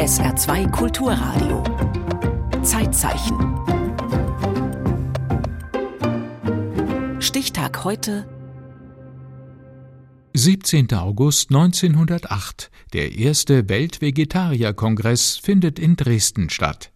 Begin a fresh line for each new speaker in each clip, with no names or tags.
SR2 Kulturradio. Zeitzeichen. Stichtag heute
17. August 1908. Der erste Weltvegetarierkongress findet in Dresden statt.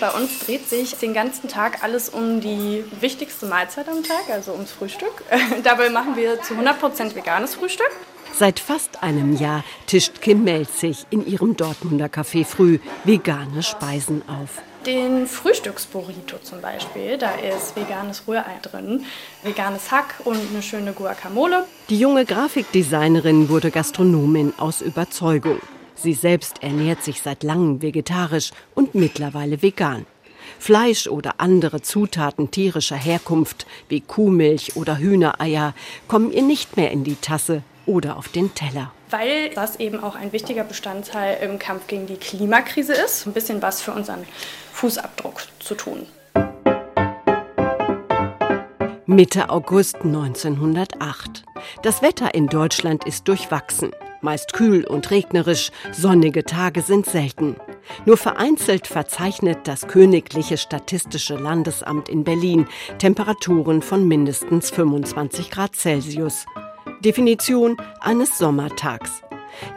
Bei uns dreht sich den ganzen Tag alles um die wichtigste Mahlzeit am Tag, also ums Frühstück. Dabei machen wir zu 100% veganes Frühstück.
Seit fast einem Jahr tischt Kim Melzig in ihrem Dortmunder Café früh vegane Speisen auf.
Den Frühstücksburrito zum Beispiel, da ist veganes Rührei drin, veganes Hack und eine schöne Guacamole.
Die junge Grafikdesignerin wurde Gastronomin aus Überzeugung. Sie selbst ernährt sich seit langem vegetarisch und mittlerweile vegan. Fleisch oder andere Zutaten tierischer Herkunft wie Kuhmilch oder Hühnereier kommen ihr nicht mehr in die Tasse oder auf den Teller.
Weil das eben auch ein wichtiger Bestandteil im Kampf gegen die Klimakrise ist, ein bisschen was für unseren Fußabdruck zu tun.
Mitte August 1908. Das Wetter in Deutschland ist durchwachsen. Meist kühl und regnerisch, sonnige Tage sind selten. Nur vereinzelt verzeichnet das Königliche Statistische Landesamt in Berlin Temperaturen von mindestens 25 Grad Celsius. Definition eines Sommertags.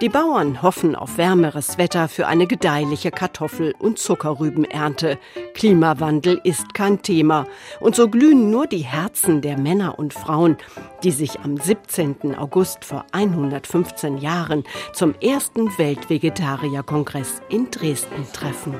Die Bauern hoffen auf wärmeres Wetter für eine gedeihliche Kartoffel- und Zuckerrübenernte. Klimawandel ist kein Thema. Und so glühen nur die Herzen der Männer und Frauen, die sich am 17. August vor 115 Jahren zum ersten Weltvegetarierkongress in Dresden treffen.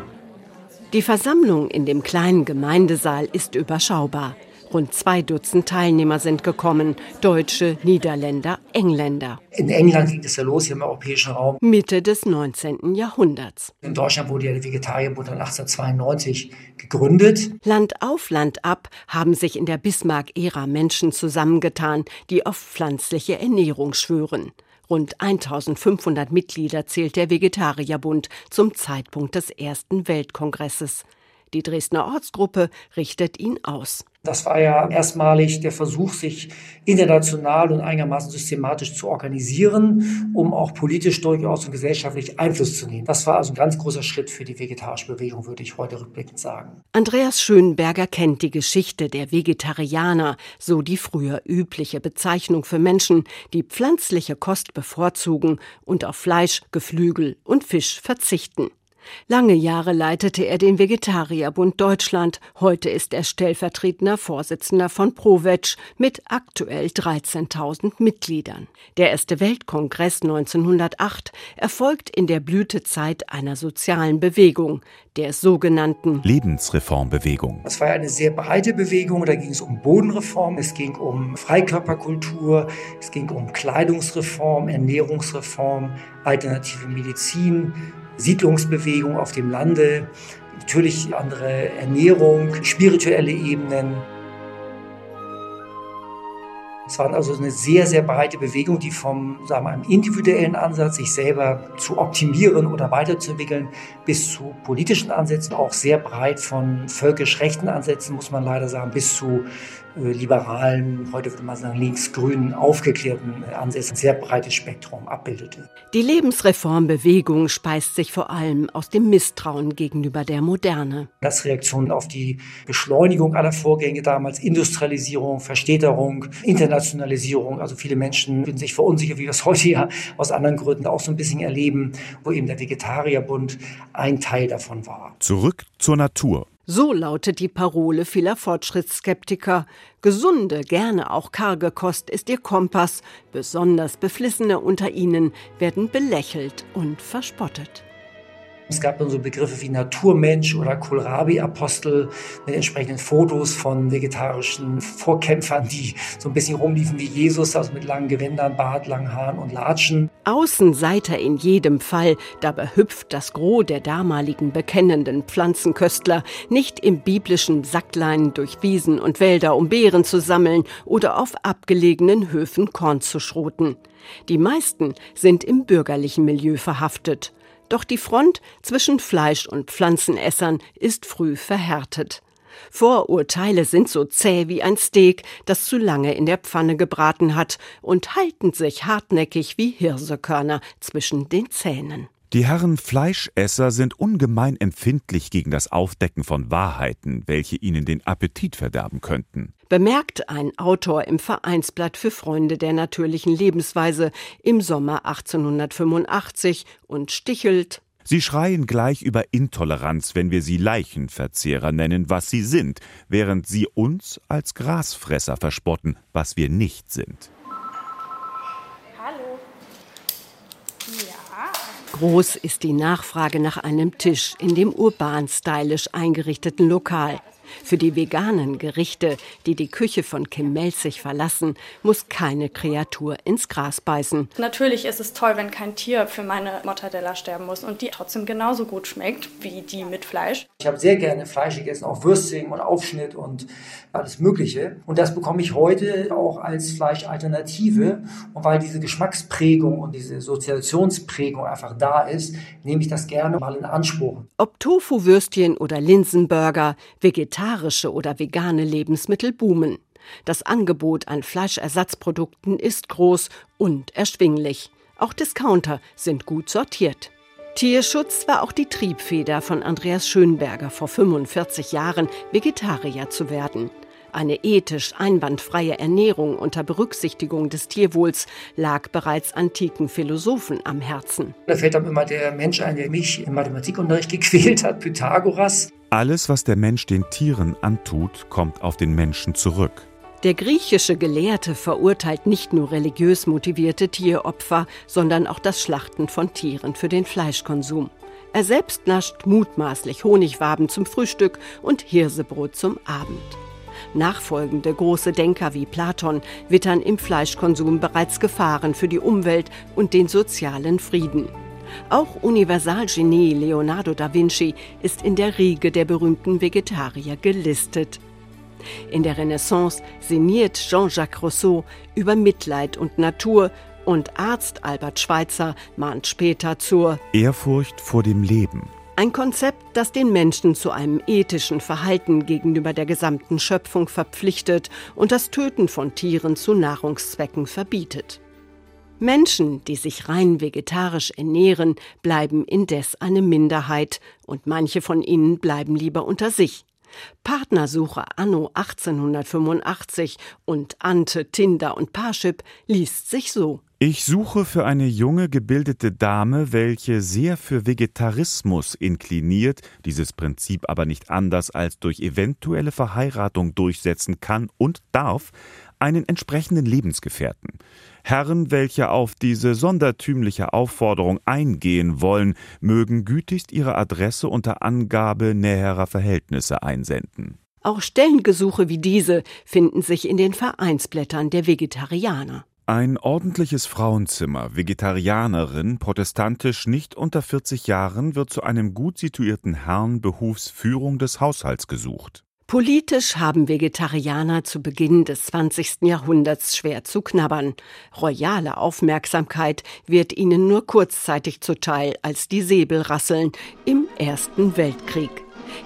Die Versammlung in dem kleinen Gemeindesaal ist überschaubar. Rund zwei Dutzend Teilnehmer sind gekommen. Deutsche, Niederländer, Engländer.
In England ging es ja los, hier im europäischen Raum.
Mitte des 19. Jahrhunderts.
In Deutschland wurde ja der Vegetarierbund 1892 gegründet.
Land auf Land ab haben sich in der Bismarck-Ära Menschen zusammengetan, die auf pflanzliche Ernährung schwören. Rund 1500 Mitglieder zählt der Vegetarierbund zum Zeitpunkt des ersten Weltkongresses. Die Dresdner Ortsgruppe richtet ihn aus.
Das war ja erstmalig der Versuch, sich international und einigermaßen systematisch zu organisieren, um auch politisch durchaus und gesellschaftlich Einfluss zu nehmen. Das war also ein ganz großer Schritt für die vegetarische Bewegung, würde ich heute rückblickend sagen.
Andreas Schönberger kennt die Geschichte der Vegetarianer, so die früher übliche Bezeichnung für Menschen, die pflanzliche Kost bevorzugen und auf Fleisch, Geflügel und Fisch verzichten. Lange Jahre leitete er den Vegetarierbund Deutschland. Heute ist er stellvertretender Vorsitzender von ProVeg mit aktuell 13.000 Mitgliedern. Der erste Weltkongress 1908 erfolgt in der Blütezeit einer sozialen Bewegung, der sogenannten
Lebensreformbewegung.
Das war eine sehr breite Bewegung. Da ging es um Bodenreform, es ging um Freikörperkultur, es ging um Kleidungsreform, Ernährungsreform, alternative Medizin, Siedlungsbewegung auf dem Lande, natürlich andere Ernährung, spirituelle Ebenen. Es war also eine sehr, sehr breite Bewegung, die vom sagen wir, einem individuellen Ansatz, sich selber zu optimieren oder weiterzuentwickeln, bis zu politischen Ansätzen, auch sehr breit von völkisch rechten Ansätzen, muss man leider sagen, bis zu liberalen, heute würde man sagen links-grünen, aufgeklärten Ansätzen, ein sehr breites Spektrum abbildete.
Die Lebensreformbewegung speist sich vor allem aus dem Misstrauen gegenüber der Moderne.
Das Reaktion auf die Beschleunigung aller Vorgänge damals, Industrialisierung, Verstädterung, Internationalisierung, Internationalisierung. Also viele Menschen fühlen sich verunsichert, wie wir es heute ja aus anderen Gründen auch so ein bisschen erleben, wo eben der Vegetarierbund ein Teil davon war.
Zurück zur Natur.
So lautet die Parole vieler Fortschrittsskeptiker. Gesunde, gerne auch karge Kost ist ihr Kompass. Besonders Beflissene unter ihnen werden belächelt und verspottet.
Es gab dann so Begriffe wie Naturmensch oder Kohlrabi-Apostel mit entsprechenden Fotos von vegetarischen Vorkämpfern, die so ein bisschen rumliefen wie Jesus, also mit langen Gewändern, Bart, langen Haaren und Latschen.
Außenseiter in jedem Fall, dabei hüpft das Gros der damaligen bekennenden Pflanzenköstler nicht im biblischen Sacklein durch Wiesen und Wälder, um Beeren zu sammeln oder auf abgelegenen Höfen Korn zu schroten. Die meisten sind im bürgerlichen Milieu verhaftet. Doch die Front zwischen Fleisch- und Pflanzenessern ist früh verhärtet. Vorurteile sind so zäh wie ein Steak, das zu lange in der Pfanne gebraten hat und halten sich hartnäckig wie Hirsekörner zwischen den Zähnen.
Die Herren Fleischesser sind ungemein empfindlich gegen das Aufdecken von Wahrheiten, welche ihnen den Appetit verderben könnten.
Bemerkt ein Autor im Vereinsblatt für Freunde der natürlichen Lebensweise im Sommer 1885 und stichelt
Sie schreien gleich über Intoleranz, wenn wir sie Leichenverzehrer nennen, was sie sind, während sie uns als Grasfresser verspotten, was wir nicht sind.
Hallo. Ja.
Groß ist die Nachfrage nach einem Tisch in dem urban stylisch eingerichteten Lokal. Für die veganen Gerichte, die die Küche von Kim Melzig verlassen, muss keine Kreatur ins Gras beißen.
Natürlich ist es toll, wenn kein Tier für meine Mortadella sterben muss und die trotzdem genauso gut schmeckt wie die mit Fleisch.
Ich habe sehr gerne Fleisch gegessen, auch Würstchen und Aufschnitt und alles Mögliche. Und das bekomme ich heute auch als Fleischalternative. Und weil diese Geschmacksprägung und diese Soziationsprägung einfach da ist, nehme ich das gerne mal in Anspruch.
Ob Tofu-Würstchen oder Linsenburger, vegetarische oder vegane Lebensmittel boomen. Das Angebot an Fleischersatzprodukten ist groß und erschwinglich. Auch Discounter sind gut sortiert. Tierschutz war auch die Triebfeder von Andreas Schönberger vor 45 Jahren, Vegetarier zu werden. Eine ethisch einwandfreie Ernährung unter Berücksichtigung des Tierwohls lag bereits antiken Philosophen am Herzen.
Da fällt dann immer der Mensch ein, der mich im Mathematikunterricht gequält hat, Pythagoras.
Alles, was der Mensch den Tieren antut, kommt auf den Menschen zurück.
Der griechische Gelehrte verurteilt nicht nur religiös motivierte Tieropfer, sondern auch das Schlachten von Tieren für den Fleischkonsum. Er selbst nascht mutmaßlich Honigwaben zum Frühstück und Hirsebrot zum Abend. Nachfolgende große Denker wie Platon wittern im Fleischkonsum bereits Gefahren für die Umwelt und den sozialen Frieden. Auch Universalgenie Leonardo da Vinci ist in der Riege der berühmten Vegetarier gelistet. In der Renaissance sinniert Jean-Jacques Rousseau über Mitleid und Natur und Arzt Albert Schweitzer mahnt später zur
Ehrfurcht vor dem Leben.
Ein Konzept, das den Menschen zu einem ethischen Verhalten gegenüber der gesamten Schöpfung verpflichtet und das Töten von Tieren zu Nahrungszwecken verbietet. Menschen, die sich rein vegetarisch ernähren, bleiben indes eine Minderheit und manche von ihnen bleiben lieber unter sich. Partnersuche anno 1885 und Ante, Tinder und Parship liest sich so.
Ich suche für eine junge, gebildete Dame, welche sehr für Vegetarismus inkliniert, dieses Prinzip aber nicht anders als durch eventuelle Verheiratung durchsetzen kann und darf, einen entsprechenden Lebensgefährten. Herren, welche auf diese sondertümliche Aufforderung eingehen wollen, mögen gütigst ihre Adresse unter Angabe näherer Verhältnisse einsenden.
Auch Stellengesuche wie diese finden sich in den Vereinsblättern der Vegetarianer.
Ein ordentliches Frauenzimmer, Vegetarianerin, protestantisch nicht unter 40 Jahren, wird zu einem gut situierten Herrn behufs Führung des Haushalts gesucht.
Politisch haben Vegetarianer zu Beginn des 20. Jahrhunderts schwer zu knabbern. Royale Aufmerksamkeit wird ihnen nur kurzzeitig zuteil, als die Säbel rasseln im Ersten Weltkrieg.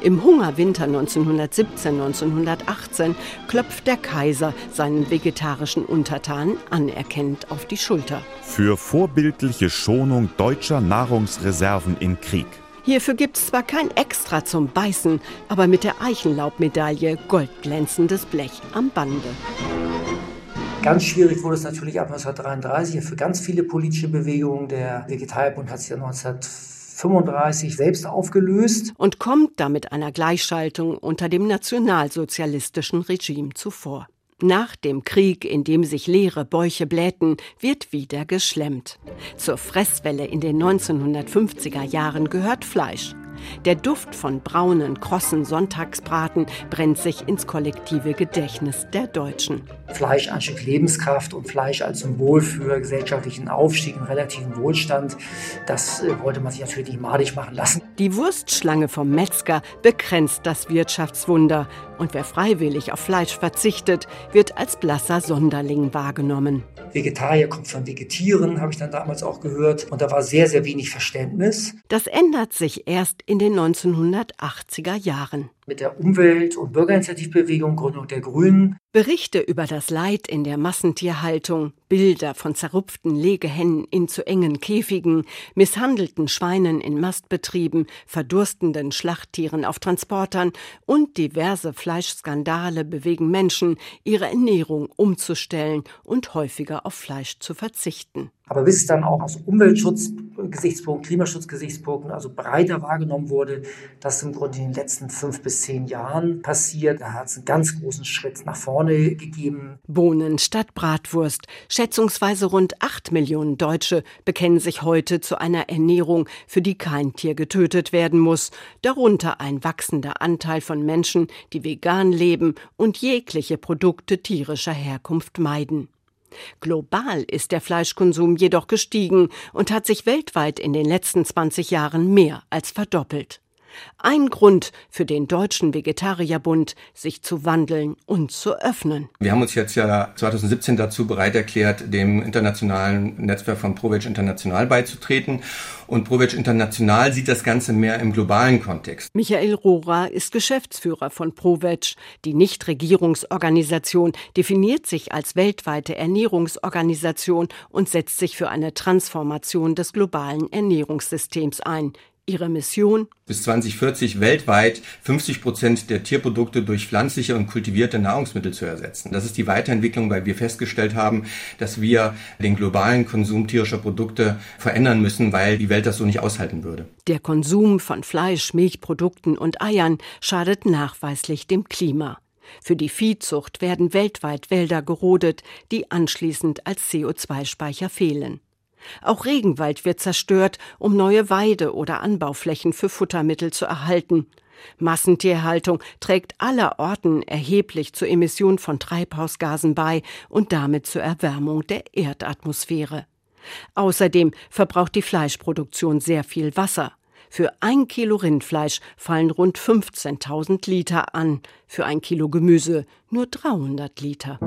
Im Hungerwinter 1917-1918 klopft der Kaiser seinen vegetarischen Untertanen anerkennend auf die Schulter.
Für vorbildliche Schonung deutscher Nahrungsreserven im Krieg.
Hierfür gibt's zwar kein Extra zum Beißen, aber mit der Eichenlaubmedaille goldglänzendes Blech am Bande.
Ganz schwierig wurde es natürlich ab 1933 für ganz viele politische Bewegungen. Der Vegetarierbund hat sich ja 1935 selbst aufgelöst.
Und kommt damit einer Gleichschaltung unter dem nationalsozialistischen Regime zuvor. Nach dem Krieg, in dem sich leere Bäuche blähten, wird wieder geschlemmt. Zur Fresswelle in den 1950er Jahren gehört Fleisch. Der Duft von braunen, krossen Sonntagsbraten brennt sich ins kollektive Gedächtnis der Deutschen.
Fleisch Stück Lebenskraft und Fleisch als Symbol für gesellschaftlichen Aufstieg und relativen Wohlstand, das äh, wollte man sich natürlich nicht madig machen lassen.
Die Wurstschlange vom Metzger begrenzt das Wirtschaftswunder und wer freiwillig auf Fleisch verzichtet, wird als blasser Sonderling wahrgenommen.
Vegetarier kommt von Vegetieren, habe ich dann damals auch gehört. Und da war sehr, sehr wenig Verständnis.
Das ändert sich erst in den 1980er Jahren.
Mit der Umwelt- und Bürgerinitiativbewegung Gründung der Grünen.
Berichte über das Leid in der Massentierhaltung, Bilder von zerrupften Legehennen in zu engen Käfigen, misshandelten Schweinen in Mastbetrieben, verdurstenden Schlachttieren auf Transportern und diverse Fleischskandale bewegen Menschen, ihre Ernährung umzustellen und häufiger auf Fleisch zu verzichten.
Aber bis es dann auch aus Umweltschutzgesichtspunkten, Klimaschutzgesichtspunkten also breiter wahrgenommen wurde, dass im Grunde in den letzten fünf bis zehn Jahren passiert, da hat es einen ganz großen Schritt nach vorne gegeben.
Bohnen statt Bratwurst. Schätzungsweise rund acht Millionen Deutsche bekennen sich heute zu einer Ernährung, für die kein Tier getötet werden muss. Darunter ein wachsender Anteil von Menschen, die vegan leben und jegliche Produkte tierischer Herkunft meiden. Global ist der Fleischkonsum jedoch gestiegen und hat sich weltweit in den letzten 20 Jahren mehr als verdoppelt. Ein Grund für den Deutschen Vegetarierbund, sich zu wandeln und zu öffnen.
Wir haben uns jetzt ja 2017 dazu bereit erklärt, dem internationalen Netzwerk von ProVeg International beizutreten. Und ProVeg International sieht das Ganze mehr im globalen Kontext.
Michael Rohrer ist Geschäftsführer von ProVeg. Die Nichtregierungsorganisation definiert sich als weltweite Ernährungsorganisation und setzt sich für eine Transformation des globalen Ernährungssystems ein. Ihre Mission?
Bis 2040 weltweit 50 Prozent der Tierprodukte durch pflanzliche und kultivierte Nahrungsmittel zu ersetzen. Das ist die Weiterentwicklung, weil wir festgestellt haben, dass wir den globalen Konsum tierischer Produkte verändern müssen, weil die Welt das so nicht aushalten würde.
Der Konsum von Fleisch, Milchprodukten und Eiern schadet nachweislich dem Klima. Für die Viehzucht werden weltweit Wälder gerodet, die anschließend als CO2-Speicher fehlen. Auch Regenwald wird zerstört, um neue Weide- oder Anbauflächen für Futtermittel zu erhalten. Massentierhaltung trägt allerorten erheblich zur Emission von Treibhausgasen bei und damit zur Erwärmung der Erdatmosphäre. Außerdem verbraucht die Fleischproduktion sehr viel Wasser. Für ein Kilo Rindfleisch fallen rund 15.000 Liter an, für ein Kilo Gemüse nur 300 Liter.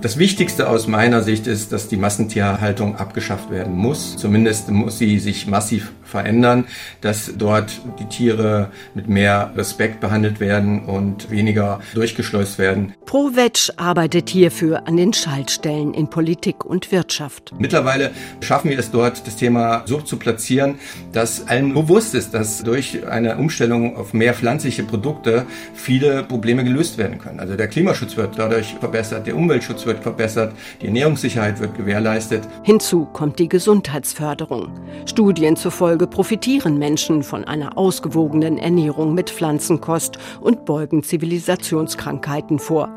Das Wichtigste aus meiner Sicht ist, dass die Massentierhaltung abgeschafft werden muss. Zumindest muss sie sich massiv verändern, dass dort die Tiere mit mehr Respekt behandelt werden und weniger durchgeschleust werden.
ProVeg arbeitet hierfür an den Schaltstellen in Politik und Wirtschaft.
Mittlerweile schaffen wir es dort, das Thema so zu platzieren, dass allen bewusst ist, dass durch eine Umstellung auf mehr pflanzliche Produkte viele Probleme gelöst werden können. Also der Klimaschutz wird dadurch verbessert, der Umweltschutz wird verbessert, die Ernährungssicherheit wird gewährleistet.
Hinzu kommt die Gesundheitsförderung. Studien zufolge profitieren Menschen von einer ausgewogenen Ernährung mit Pflanzenkost und beugen Zivilisationskrankheiten vor.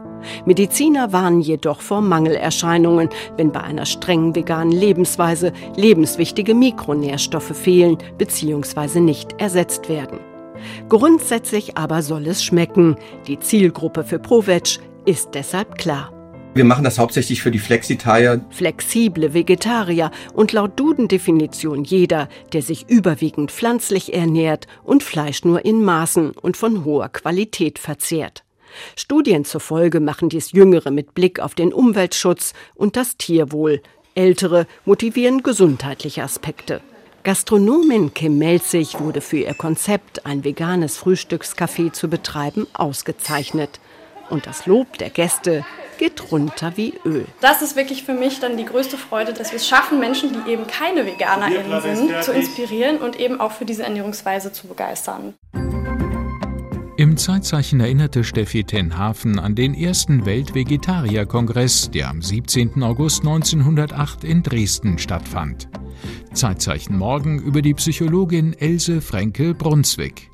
Mediziner warnen jedoch vor Mangelerscheinungen, wenn bei einer strengen veganen Lebensweise lebenswichtige Mikronährstoffe fehlen bzw. nicht ersetzt werden. Grundsätzlich aber soll es schmecken. Die Zielgruppe für ProVeg ist deshalb klar.
Wir machen das hauptsächlich für die Flexitarier.
Flexible Vegetarier und laut Duden-Definition jeder, der sich überwiegend pflanzlich ernährt und Fleisch nur in Maßen und von hoher Qualität verzehrt. Studien zufolge machen dies Jüngere mit Blick auf den Umweltschutz und das Tierwohl. Ältere motivieren gesundheitliche Aspekte. Gastronomin Kim Melzig wurde für ihr Konzept, ein veganes Frühstückscafé zu betreiben, ausgezeichnet. Und das Lob der Gäste geht runter wie Öl.
Das ist wirklich für mich dann die größte Freude, dass wir es schaffen, Menschen, die eben keine VeganerInnen sind, zu inspirieren und eben auch für diese Ernährungsweise zu begeistern.
Im Zeitzeichen erinnerte Steffi Tenhafen an den ersten Weltvegetarierkongress, der am 17. August 1908 in Dresden stattfand. Zeitzeichen morgen über die Psychologin Else Frenkel-Brunswick.